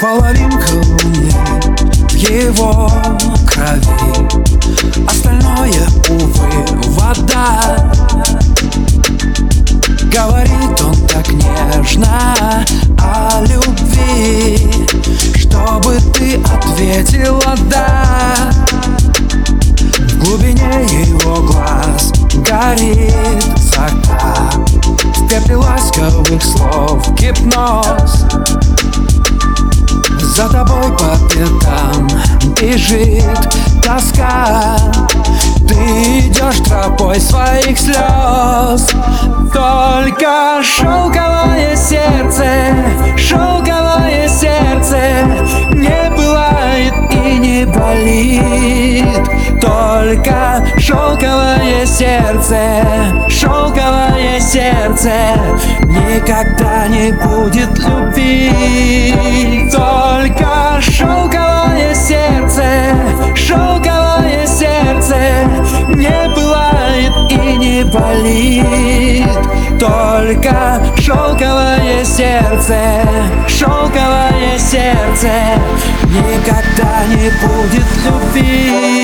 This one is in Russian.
Половинка луны в его крови. Остальное, увы, вода. Говорит он так нежно о любви. Чтобы ты ответила «да» В глубине его глаз горит В пепле ласковых слов. Гипноз. За тобой по пятам бежит тоска. Ты идешь тропой своих слез. Только шелковое сердце, шелковое сердце Не бывает и не болит. Только шелковое сердце, сердце Никогда не будет любви. Только шелковое сердце, шелковое сердце Не бывает и не болит. Только шелковое сердце, шелковое сердце Никогда не будет любви